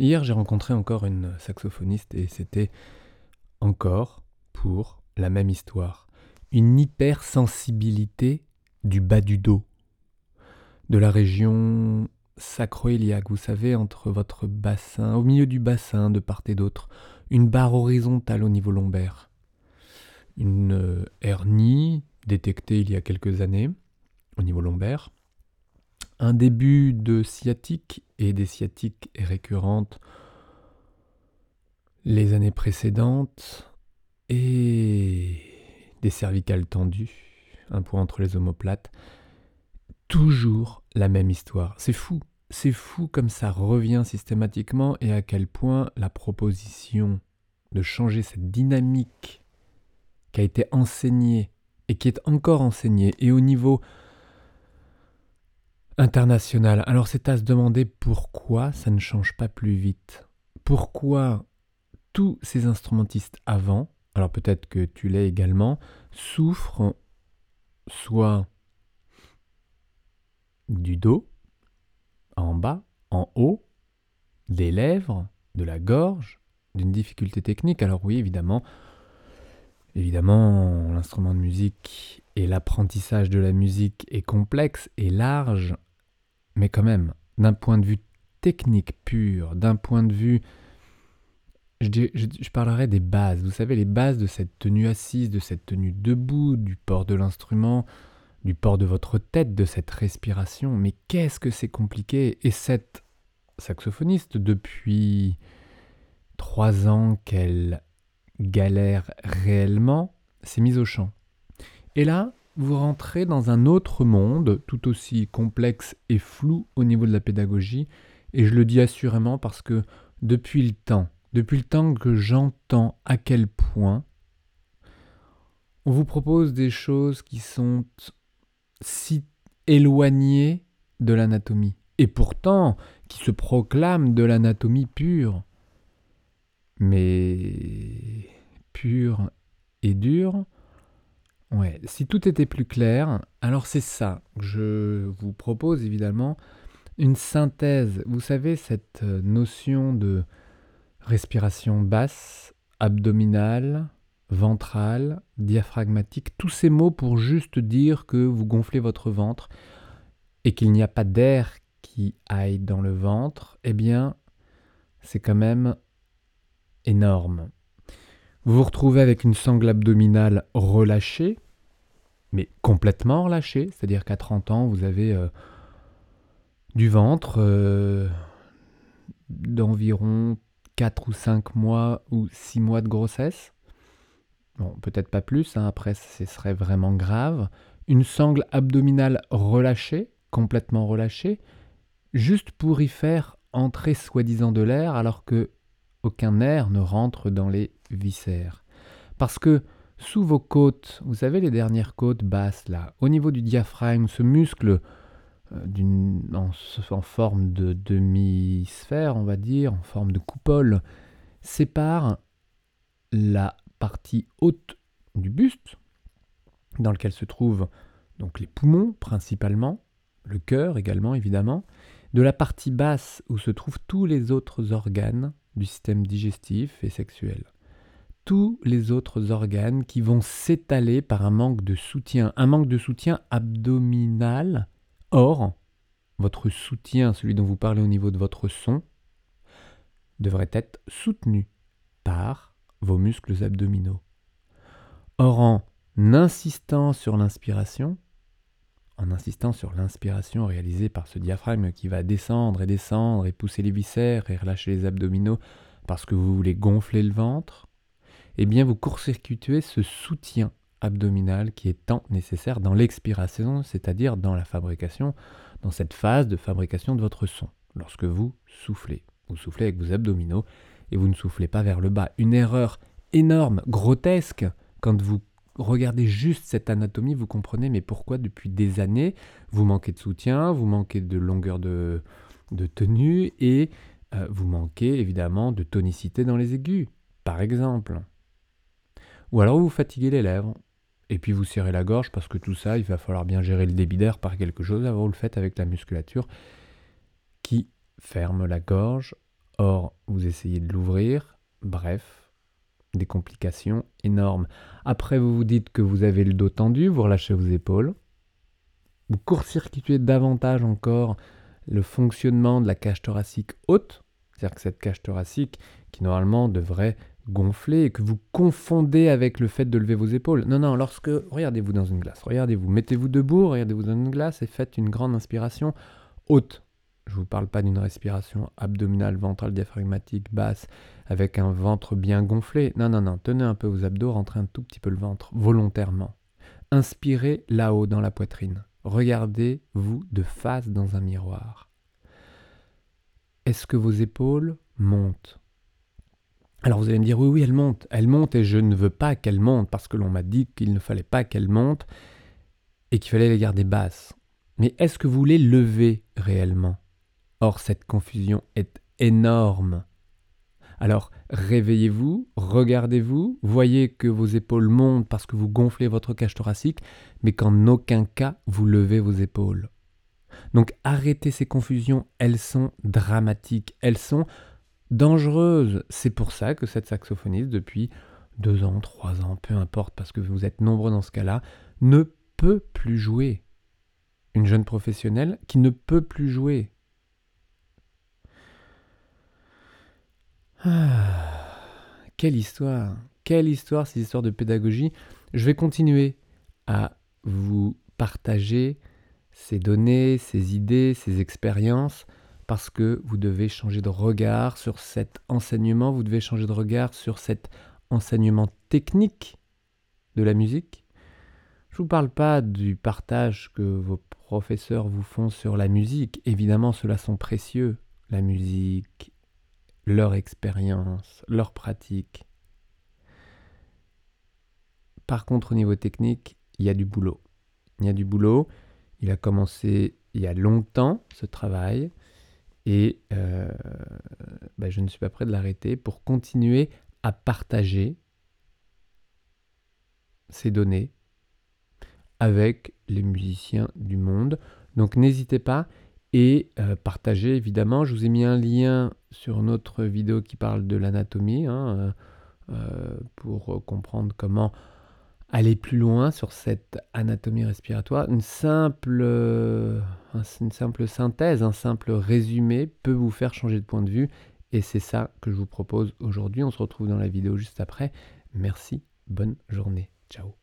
Hier, j'ai rencontré encore une saxophoniste et c'était encore pour la même histoire. Une hypersensibilité du bas du dos, de la région sacroiliaque, vous savez, entre votre bassin, au milieu du bassin, de part et d'autre, une barre horizontale au niveau lombaire. Une hernie détectée il y a quelques années au niveau lombaire. Un début de sciatique et des sciatiques récurrentes les années précédentes et des cervicales tendues, un point entre les omoplates. Toujours la même histoire. C'est fou c'est fou comme ça revient systématiquement et à quel point la proposition de changer cette dynamique qui a été enseignée et qui est encore enseignée et au niveau international. Alors c'est à se demander pourquoi ça ne change pas plus vite. Pourquoi tous ces instrumentistes avant, alors peut-être que tu l'es également, souffrent soit du dos, en bas, en haut, des lèvres, de la gorge, d'une difficulté technique. Alors oui, évidemment, évidemment, l'instrument de musique et l'apprentissage de la musique est complexe et large, mais quand même, d'un point de vue technique pur, d'un point de vue... Je, je, parlerai des bases, vous savez, les bases de cette tenue assise, de cette tenue debout, du port de l'instrument, du port de votre tête, de cette respiration. Mais qu'est-ce que c'est compliqué? Et cette saxophoniste, depuis trois ans qu'elle galère réellement, s'est mise au chant. Et là, vous rentrez dans un autre monde, tout aussi complexe et flou au niveau de la pédagogie, et je le dis assurément parce que depuis le temps, depuis le temps que j'entends à quel point on vous propose des choses qui sont si éloigné de l'anatomie, et pourtant qui se proclame de l'anatomie pure. Mais pure et dure, ouais, si tout était plus clair, alors c'est ça que je vous propose évidemment, une synthèse. Vous savez, cette notion de respiration basse, abdominale, ventrale, diaphragmatique, tous ces mots pour juste dire que vous gonflez votre ventre et qu'il n'y a pas d'air qui aille dans le ventre, eh bien, c'est quand même énorme. Vous vous retrouvez avec une sangle abdominale relâchée, mais complètement relâchée, c'est-à-dire qu'à 30 ans, vous avez euh, du ventre euh, d'environ 4 ou 5 mois ou 6 mois de grossesse. Bon, peut-être pas plus, hein, après ce serait vraiment grave, une sangle abdominale relâchée, complètement relâchée, juste pour y faire entrer soi-disant de l'air alors que aucun air ne rentre dans les viscères. Parce que sous vos côtes, vous savez les dernières côtes basses là, au niveau du diaphragme, ce muscle euh, en, forme de demi-sphère, on va dire, en forme de coupole, sépare la partie haute du buste, dans lequel se trouvent donc les poumons principalement, le cœur également évidemment, de la partie basse où se trouvent tous les autres organes du système digestif et sexuel. Tous les autres organes qui vont s'étaler par un manque de soutien, un manque de soutien abdominal. Or, votre soutien, celui dont vous parlez au niveau de votre son, devrait être soutenu par vos muscles abdominaux. Or, en insistant sur l'inspiration, en insistant sur l'inspiration réalisée par ce diaphragme qui va descendre et descendre et pousser les viscères et relâcher les abdominaux parce que vous voulez gonfler le ventre, eh bien vous court-circuitez ce soutien abdominal qui est tant nécessaire dans l'expiration, c'est-à-dire dans la fabrication, dans cette phase de fabrication de votre son, lorsque vous soufflez. Vous soufflez avec vos abdominaux et vous ne soufflez pas vers le bas. Une erreur énorme, grotesque, quand vous regardez juste cette anatomie, vous comprenez mais pourquoi depuis des années vous manquez de soutien, vous manquez de longueur de, tenue et euh, vous manquez évidemment de tonicité dans les aigus, par exemple. Ou alors vous fatiguez les lèvres et puis vous serrez la gorge parce que tout ça, il va falloir bien gérer le débit d'air par quelque chose. Alors vous le faites avec la musculature qui ferme la gorge Or, vous essayez de l'ouvrir, bref, des complications énormes. Après, vous vous dites que vous avez le dos tendu, vous relâchez vos épaules. Vous court-circuitez davantage encore le fonctionnement de la cage thoracique haute, c'est-à-dire que cette cage thoracique qui normalement devrait gonfler et que vous confondez avec le fait de lever vos épaules. Non, non, lorsque, regardez-vous dans une glace, regardez-vous, mettez-vous debout, regardez-vous dans une glace et faites une grande inspiration haute. Je ne vous parle pas d'une respiration abdominale, ventrale, diaphragmatique, basse, avec un ventre bien gonflé. Non, non, non, tenez un peu vos abdos, rentrez un tout petit peu le ventre, volontairement. Inspirez là-haut dans la poitrine. Regardez-vous de face dans un miroir. Est-ce que vos épaules montent? Alors vous allez me dire, oui, oui, elles montent, elles montent et je ne veux pas qu'elles montent parce que l'on m'a dit qu'il ne fallait pas qu'elles montent et qu'il fallait les garder basses. Mais est-ce que vous les levez réellement? Or, cette confusion est énorme. Alors, réveillez-vous, regardez-vous, voyez que vos épaules montent parce que vous gonflez votre cage thoracique, mais qu'en aucun cas vous levez vos épaules. Donc arrêtez ces confusions, elles sont dramatiques, elles sont dangereuses. C'est pour ça que cette saxophoniste, depuis deux ans, trois ans, peu importe, parce que vous êtes nombreux dans ce cas-là, ne peut plus jouer. Une jeune professionnelle qui ne peut plus jouer. Ah, quelle histoire, quelle histoire, ces histoires de pédagogie. Je vais continuer à vous partager ces données, ces idées, ces expériences parce que vous devez changer de regard sur cet enseignement, vous devez changer de regard sur cet enseignement technique de la musique. Je ne vous parle pas du partage que vos professeurs vous font sur la musique. Évidemment, ceux-là sont précieux. La musique, leur expérience, leur pratique. Par contre, au niveau technique, il y a du boulot. Il y a du boulot. Il a commencé il y a longtemps, ce travail. Et euh, bah, je ne suis pas prêt de l'arrêter pour continuer à partager ces données avec les musiciens du monde. Donc n'hésitez pas et euh, partagez évidemment. Je vous ai mis un lien sur notre vidéo qui parle de l'anatomie hein, euh, pour comprendre comment aller plus loin sur cette anatomie respiratoire, une simple, euh, une simple synthèse, un simple résumé peut vous faire changer de point de vue. Et c'est ça que je vous propose aujourd'hui. On se retrouve dans la vidéo juste après. Merci, bonne journée. Ciao.